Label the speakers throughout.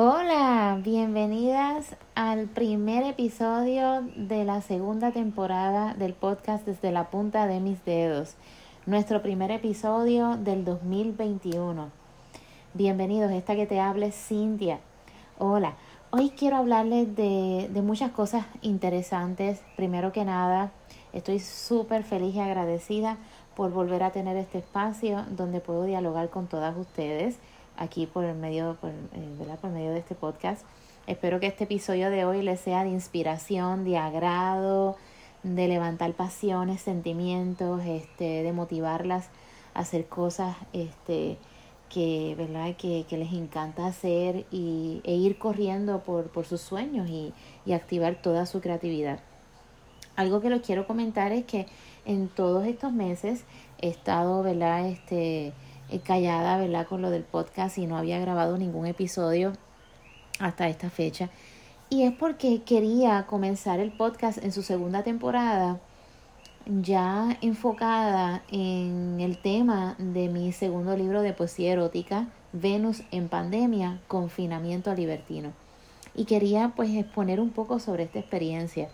Speaker 1: Hola, bienvenidas al primer episodio de la segunda temporada del podcast desde la punta de mis dedos, nuestro primer episodio del 2021. Bienvenidos, esta que te hable Cintia. Hola, hoy quiero hablarles de, de muchas cosas interesantes. Primero que nada, estoy súper feliz y agradecida por volver a tener este espacio donde puedo dialogar con todas ustedes aquí por el medio, por, eh, por medio de este podcast. Espero que este episodio de hoy les sea de inspiración, de agrado, de levantar pasiones, sentimientos, este, de motivarlas a hacer cosas este, que, ¿verdad? Que, que les encanta hacer y, e ir corriendo por, por sus sueños y, y activar toda su creatividad. Algo que les quiero comentar es que en todos estos meses he estado, ¿verdad? Este, callada, ¿verdad? Con lo del podcast y no había grabado ningún episodio hasta esta fecha. Y es porque quería comenzar el podcast en su segunda temporada ya enfocada en el tema de mi segundo libro de poesía erótica, Venus en pandemia, confinamiento libertino. Y quería pues exponer un poco sobre esta experiencia.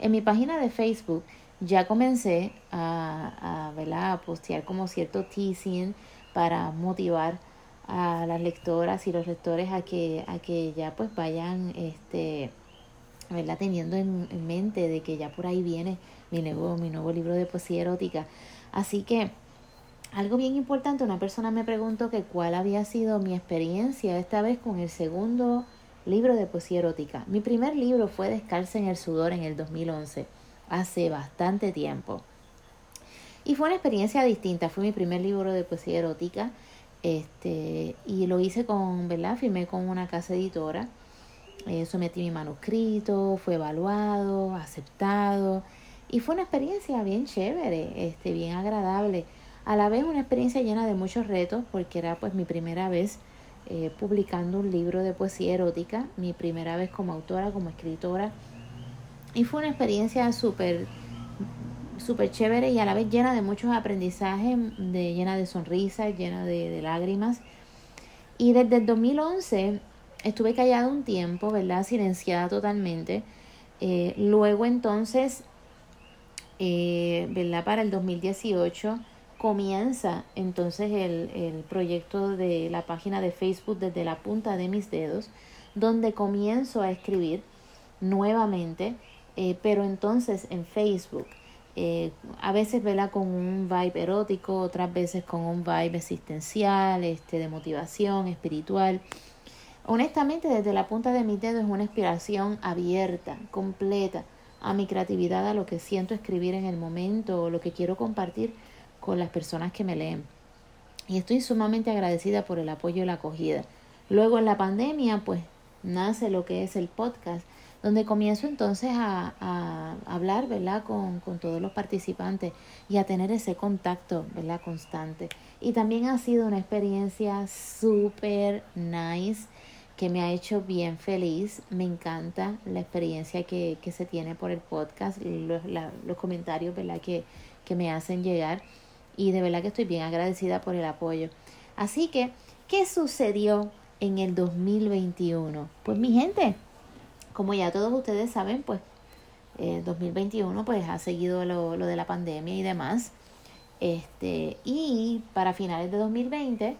Speaker 1: En mi página de Facebook ya comencé a, a, a postear como cierto teasing para motivar a las lectoras y los lectores a que, a que ya pues vayan este, ¿verdad? teniendo en, mente de que ya por ahí viene mi nuevo, mi nuevo libro de poesía erótica. Así que algo bien importante, una persona me preguntó que cuál había sido mi experiencia esta vez con el segundo libro de poesía erótica. Mi primer libro fue Descalza en el sudor en el 2011, hace bastante tiempo. Y fue una experiencia distinta, fue mi primer libro de poesía erótica. Este, y lo hice con, ¿verdad? Firmé con una casa editora. Eh, sometí mi manuscrito, fue evaluado, aceptado. Y fue una experiencia bien chévere, este, bien agradable. A la vez una experiencia llena de muchos retos, porque era pues mi primera vez eh, publicando un libro de poesía erótica, mi primera vez como autora, como escritora. Y fue una experiencia súper súper chévere y a la vez llena de muchos aprendizajes, de, llena de sonrisas, llena de, lágrimas. Y desde el 2011 estuve callada un tiempo, ¿verdad? Silenciada totalmente. Eh, luego entonces, eh, ¿verdad? Para el 2018 comienza entonces el, el proyecto de la página de Facebook desde la punta de mis dedos, donde comienzo a escribir nuevamente, eh, pero entonces en Facebook. Eh, a veces vela con un vibe erótico, otras veces con un vibe existencial, este, de motivación espiritual. Honestamente, desde la punta de mi dedo es una inspiración abierta, completa a mi creatividad, a lo que siento escribir en el momento o lo que quiero compartir con las personas que me leen. Y estoy sumamente agradecida por el apoyo y la acogida. Luego en la pandemia, pues nace lo que es el podcast donde comienzo entonces a, hablar, ¿verdad? Con, todos los participantes y a tener ese contacto, ¿verdad? Constante. Y también ha sido una experiencia súper nice que me ha hecho bien feliz. Me encanta la experiencia que, se tiene por el podcast, los, los comentarios, ¿verdad? Que, que me hacen llegar. Y de verdad que estoy bien agradecida por el apoyo. Así que, ¿qué sucedió en el 2021? Pues mi gente, como ya todos ustedes saben, pues eh, 2021 pues ha seguido lo, lo, de la pandemia y demás. Este, y para finales de 2020,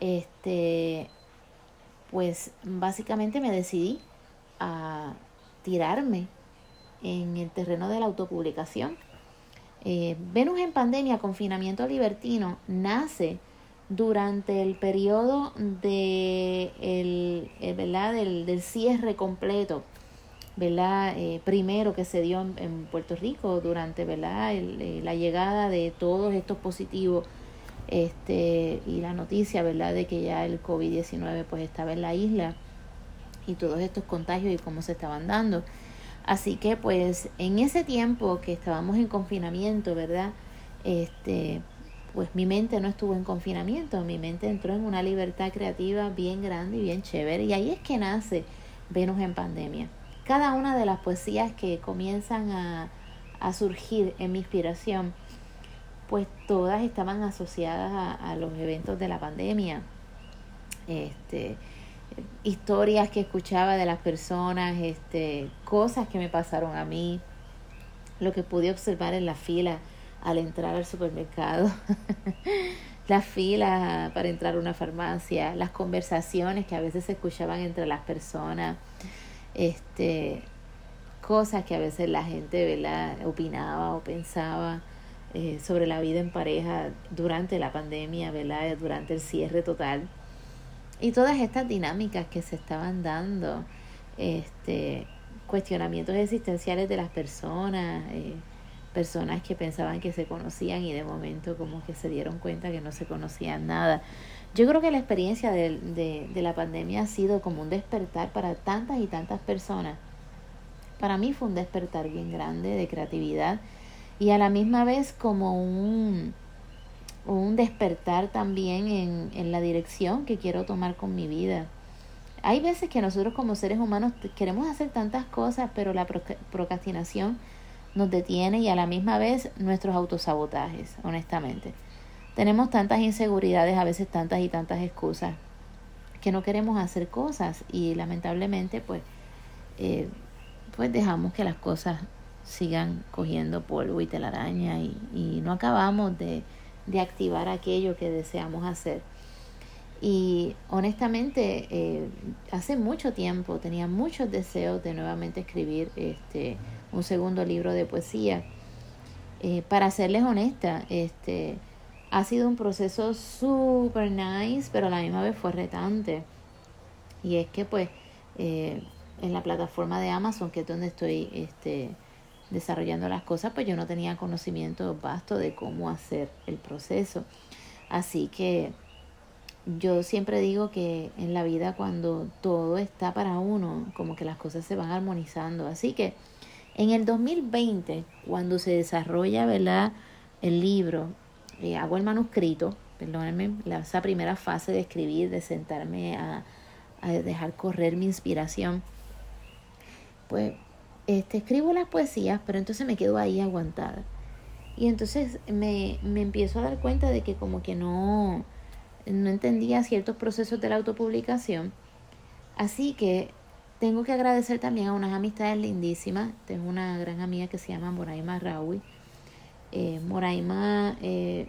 Speaker 1: este, pues básicamente me decidí a tirarme en el terreno de la autopublicación. Eh, Venus en pandemia, confinamiento libertino, nace durante el periodo de el, el, ¿verdad? Del, del cierre completo ¿verdad? Eh, primero que se dio en, Puerto Rico durante ¿verdad? Eh, la llegada de todos estos positivos este, y la noticia ¿verdad? de que ya el COVID-19 pues estaba en la isla y todos estos contagios y cómo se estaban dando. Así que pues en ese tiempo que estábamos en confinamiento, ¿verdad? Este, pues mi mente no estuvo en confinamiento, mi mente entró en una libertad creativa bien grande y bien chévere y ahí es que nace Venus en pandemia cada una de las poesías que comienzan a, a surgir en mi inspiración, pues todas estaban asociadas a, a, los eventos de la pandemia. Este, historias que escuchaba de las personas, este, cosas que me pasaron a mí, lo que pude observar en la fila al entrar al supermercado, las filas para entrar a una farmacia, las conversaciones que a veces se escuchaban entre las personas, este, cosas que a veces la gente ¿verdad? opinaba o pensaba eh, sobre la vida en pareja durante la pandemia, ¿verdad? durante el cierre total. Y todas estas dinámicas que se estaban dando, este, cuestionamientos existenciales de las personas, eh, personas que pensaban que se conocían y de momento como que se dieron cuenta que no se conocían nada. Yo creo que la experiencia de, de, la pandemia ha sido como un despertar para tantas y tantas personas. Para mí fue un despertar bien grande de creatividad y a la misma vez como un, un despertar también en, en la dirección que quiero tomar con mi vida. Hay veces que nosotros como seres humanos queremos hacer tantas cosas, pero la procrastinación nos detiene y a la misma vez nuestros autosabotajes, honestamente. Tenemos tantas inseguridades, a veces tantas y tantas excusas, que no queremos hacer cosas y lamentablemente pues, eh, pues dejamos que las cosas sigan cogiendo polvo y telaraña y, y no acabamos de, de activar aquello que deseamos hacer. Y honestamente, eh, hace mucho tiempo tenía muchos deseos de nuevamente escribir este, un segundo libro de poesía. Eh, para serles honesta, este, ha sido un proceso super nice, pero a la misma vez fue retante. Y es que pues eh, en la plataforma de Amazon, que es donde estoy este, desarrollando las cosas, pues yo no tenía conocimiento vasto de cómo hacer el proceso. Así que yo siempre digo que en la vida cuando todo está para uno, como que las cosas se van armonizando. Así que en el 2020, cuando se desarrolla ¿verdad? el libro, eh, hago el manuscrito, perdónenme, esa primera fase de escribir, de sentarme a, a dejar correr mi inspiración, pues este, escribo las poesías, pero entonces me quedo ahí aguantada. Y entonces me, me empiezo a dar cuenta de que como que no, no entendía ciertos procesos de la autopublicación. Así que tengo que agradecer también a unas amistades lindísimas. Tengo una gran amiga que se llama Moraima Raui. Eh, Moraima, eh,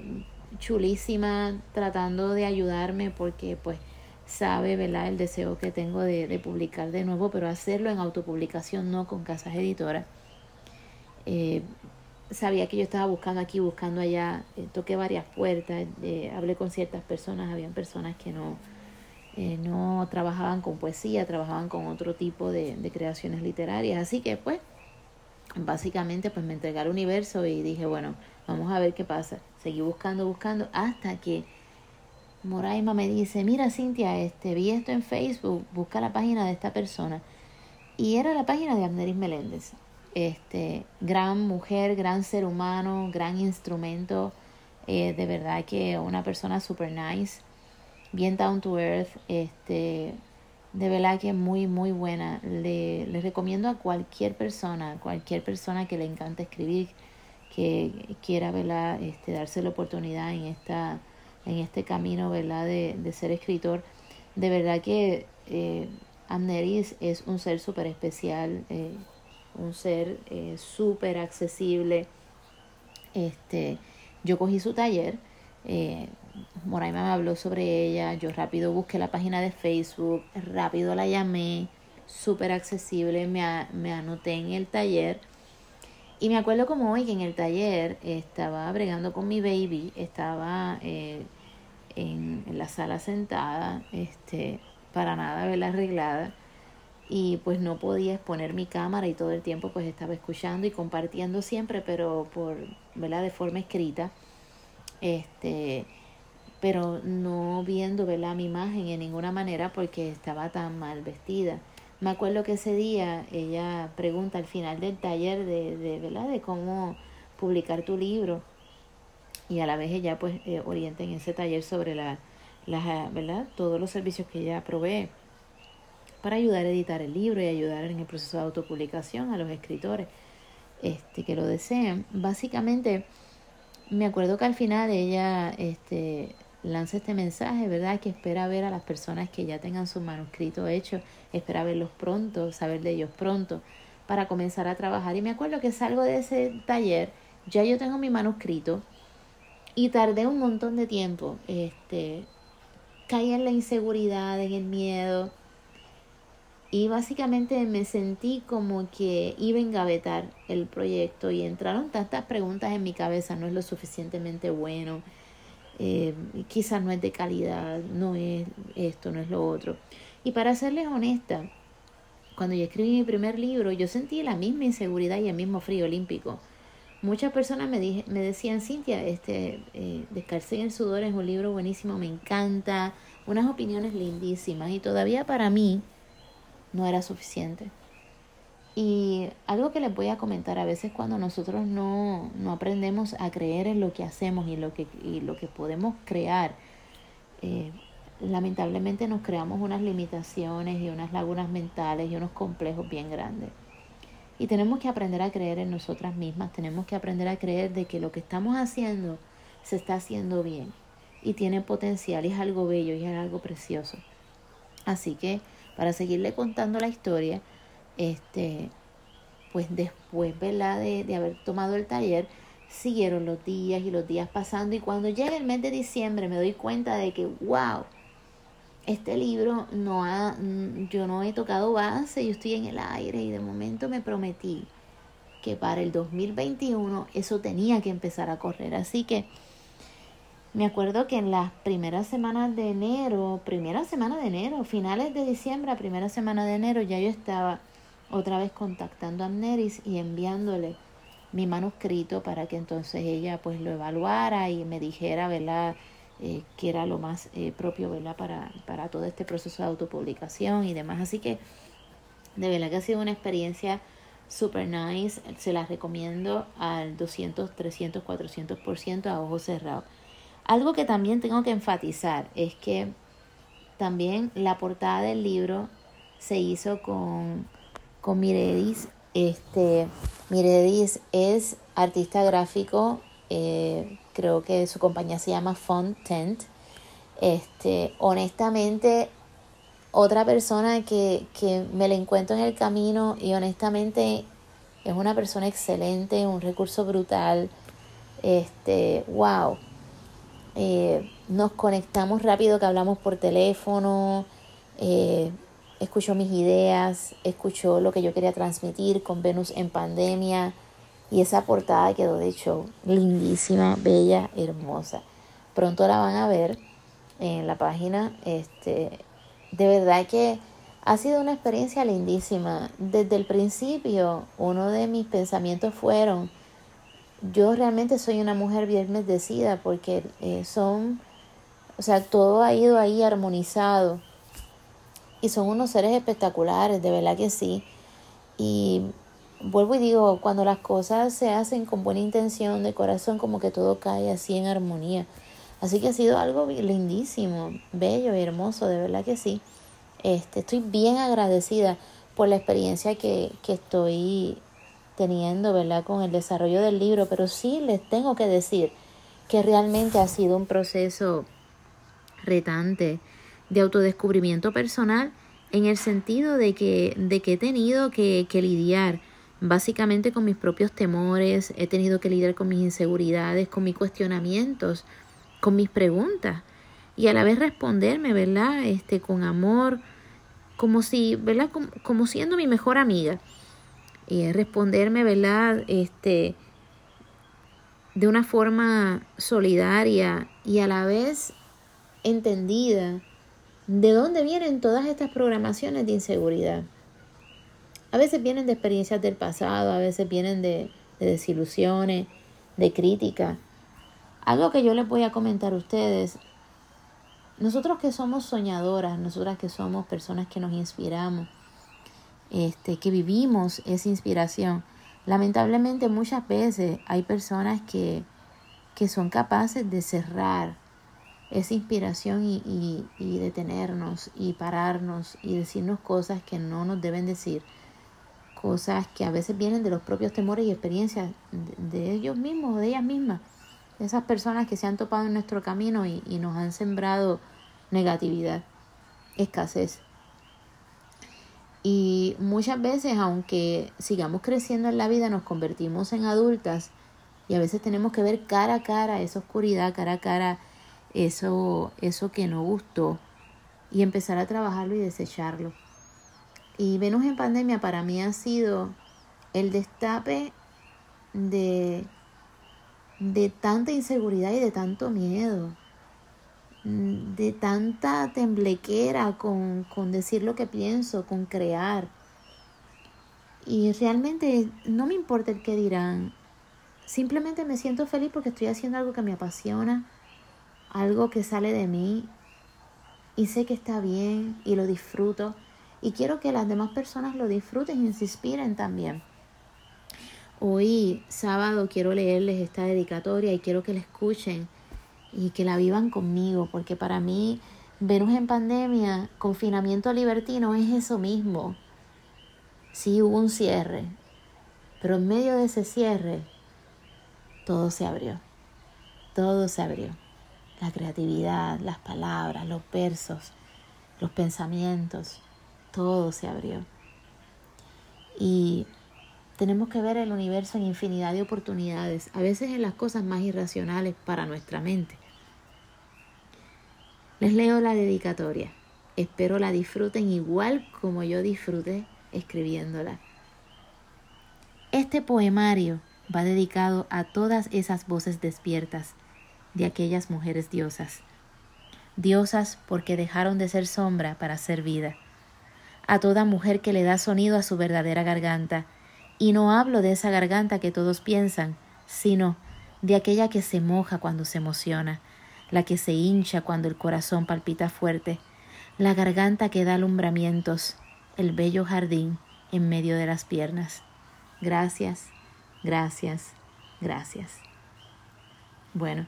Speaker 1: chulísima, tratando de ayudarme porque pues sabe ¿verdad? el deseo que tengo de, publicar de nuevo, pero hacerlo en autopublicación, no con casas editoras. Eh, sabía que yo estaba buscando aquí, buscando allá, eh, toqué varias puertas, eh, hablé con ciertas personas, habían personas que no, eh, no trabajaban con poesía, trabajaban con otro tipo de, de, creaciones literarias. Así que pues, básicamente pues me entregué al universo y dije, bueno, vamos a ver qué pasa. Seguí buscando, buscando, hasta que Moraima me dice, mira Cintia, este, vi esto en Facebook, busca la página de esta persona. Y era la página de Amneris Meléndez. Este, gran mujer, gran ser humano, gran instrumento. Eh, de verdad que una persona super nice bien down to earth, este, de verdad que muy, muy buena. Le, le recomiendo a cualquier persona, cualquier persona que le encante escribir, que quiera, ¿verdad? Este, darse la oportunidad en, esta, en este camino, ¿verdad? De, de ser escritor. De verdad que eh, Amneris es un ser súper especial, eh, un ser eh, súper accesible. Este, yo cogí su taller, eh, Moraima me habló sobre ella, yo rápido busqué la página de Facebook, rápido la llamé, súper accesible, me, me anoté en el taller. Y me acuerdo como hoy que en el taller estaba bregando con mi baby, estaba eh, en, en, la sala sentada, este, para nada verla arreglada. Y pues no podía exponer mi cámara y todo el tiempo pues estaba escuchando y compartiendo siempre, pero por, ¿verdad? De forma escrita. Este, pero no viendo ¿verdad? mi imagen en ninguna manera porque estaba tan mal vestida. Me acuerdo que ese día ella pregunta al final del taller de, de, ¿verdad? de cómo publicar tu libro y a la vez ella pues eh, orienta en ese taller sobre la, la, ¿verdad? todos los servicios que ella provee para ayudar a editar el libro y ayudar en el proceso de autopublicación a los escritores este, que lo deseen. Básicamente, me acuerdo que al final ella este, lanza este mensaje, ¿verdad? Que espera ver a las personas que ya tengan su manuscrito hecho, espera verlos pronto, saber de ellos pronto, para comenzar a trabajar. Y me acuerdo que salgo de ese taller, ya yo tengo mi manuscrito y tardé un montón de tiempo. Este, caí en la inseguridad, en el miedo. Y básicamente me sentí como que iba a engavetar el proyecto y entraron tantas preguntas en mi cabeza, no es lo suficientemente bueno, eh, quizás no es de calidad, no es esto, no es lo otro. Y para serles honesta, cuando yo escribí mi primer libro, yo sentí la misma inseguridad y el mismo frío olímpico. Muchas personas me, me decían, Cintia, este, eh, en el sudor es un libro buenísimo, me encanta, unas opiniones lindísimas y todavía para mí no era suficiente. Y algo que les voy a comentar, a veces cuando nosotros no, no aprendemos a creer en lo que hacemos y, lo que, y lo que podemos crear, eh, lamentablemente nos creamos unas limitaciones y unas lagunas mentales y unos complejos bien grandes. Y tenemos que aprender a creer en nosotras mismas, tenemos que aprender a creer de que lo que estamos haciendo se está haciendo bien y tiene potencial es algo bello y es algo precioso. Así que para seguirle contando la historia, este, pues después. De, de haber tomado el taller, siguieron los días y los días pasando y cuando llega el mes de diciembre me doy cuenta de que, wow, este libro no ha, mm, yo no he tocado base, yo estoy en el aire y de momento me prometí que para el 2021 eso tenía que empezar a correr. Así que me acuerdo que en las primeras semanas de enero, primera semana de enero, finales de diciembre, primera semana de enero, ya yo estaba otra vez contactando a Neris y enviándole mi manuscrito para que entonces ella pues lo evaluara y me dijera, ¿verdad? Eh, que era lo más eh, propio, ¿verdad? Para, para todo este proceso de autopublicación y demás. Así que de verdad que ha sido una experiencia super nice. Se las recomiendo al 200, 300, 400% a ojos cerrados. Algo que también tengo que enfatizar es que también la portada del libro se hizo con con Miredis. Este, Miredis es artista gráfico, eh, creo que su compañía se llama Tent. Este, honestamente, otra persona que, que me la encuentro en el camino y honestamente es una persona excelente, un recurso brutal. Este, wow. Eh, nos conectamos rápido que hablamos por teléfono. Eh, escuchó mis ideas, escuchó lo que yo quería transmitir con Venus en pandemia y esa portada quedó de hecho lindísima, bella, hermosa. Pronto la van a ver en la página. Este, de verdad que ha sido una experiencia lindísima. Desde el principio, uno de mis pensamientos fueron, yo realmente soy una mujer bien bendecida porque eh, son, o sea, todo ha ido ahí armonizado y son unos seres espectaculares, de verdad que sí. Y vuelvo y digo, cuando las cosas se hacen con buena intención, de corazón, como que todo cae así en armonía. Así que ha sido algo lindísimo, bello y hermoso, de verdad que sí. Este, estoy bien agradecida por la experiencia que, que estoy teniendo, ¿verdad? Con el desarrollo del libro, pero sí les tengo que decir que realmente ha sido un proceso retante de autodescubrimiento personal en el sentido de que, de que he tenido que, que lidiar básicamente con mis propios temores, he tenido que lidiar con mis inseguridades, con mis cuestionamientos, con mis preguntas y a la vez responderme, ¿verdad? Este, con amor, como si, ¿verdad? Como, como siendo mi mejor amiga. Y responderme, ¿verdad? Este, de una forma solidaria y a la vez entendida ¿De dónde vienen todas estas programaciones de inseguridad? A veces vienen de experiencias del pasado, a veces vienen de, desilusiones, de crítica. Algo que yo les voy a comentar a ustedes, nosotros que somos soñadoras, nosotras que somos personas que nos inspiramos, este, que vivimos esa inspiración, lamentablemente muchas veces hay personas que, que son capaces de cerrar esa inspiración y, y, detenernos y pararnos y decirnos cosas que no nos deben decir, cosas que a veces vienen de los propios temores y experiencias de, ellos mismos o de ellas mismas. esas personas que se han topado en nuestro camino y, y nos han sembrado negatividad, escasez. Y muchas veces, aunque sigamos creciendo en la vida, nos convertimos en adultas y a veces tenemos que ver cara a cara esa oscuridad, cara a cara eso, eso que no gustó y empezar a trabajarlo y desecharlo. Y Venus en pandemia para mí ha sido el destape de, de tanta inseguridad y de tanto miedo, de tanta temblequera con, con decir lo que pienso, con crear. Y realmente no me importa el que dirán, simplemente me siento feliz porque estoy haciendo algo que me apasiona, algo que sale de mí y sé que está bien y lo disfruto y quiero que las demás personas lo disfruten y se inspiren también. Hoy sábado quiero leerles esta dedicatoria y quiero que la escuchen y que la vivan conmigo porque para mí Venus en pandemia, confinamiento libertino es eso mismo. Sí hubo un cierre, pero en medio de ese cierre todo se abrió. Todo se abrió la creatividad, las palabras, los versos, los pensamientos, todo se abrió. Y tenemos que ver el universo en infinidad de oportunidades, a veces en las cosas más irracionales para nuestra mente. Les leo la dedicatoria. Espero la disfruten igual como yo disfruté escribiéndola. Este poemario va dedicado a todas esas voces despiertas de aquellas mujeres diosas. Diosas porque dejaron de ser sombra para ser vida. A toda mujer que le da sonido a su verdadera garganta. Y no hablo de esa garganta que todos piensan, sino de aquella que se moja cuando se emociona, la que se hincha cuando el corazón palpita fuerte, la garganta que da alumbramientos, el bello jardín en medio de las piernas. Gracias, gracias, gracias. Bueno,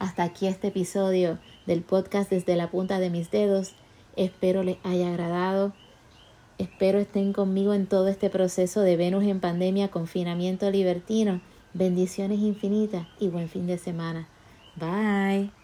Speaker 1: hasta aquí este episodio del podcast desde la punta de mis dedos. Espero les haya agradado. Espero estén conmigo en todo este proceso de Venus en pandemia, confinamiento libertino. Bendiciones infinitas y buen fin de semana. Bye.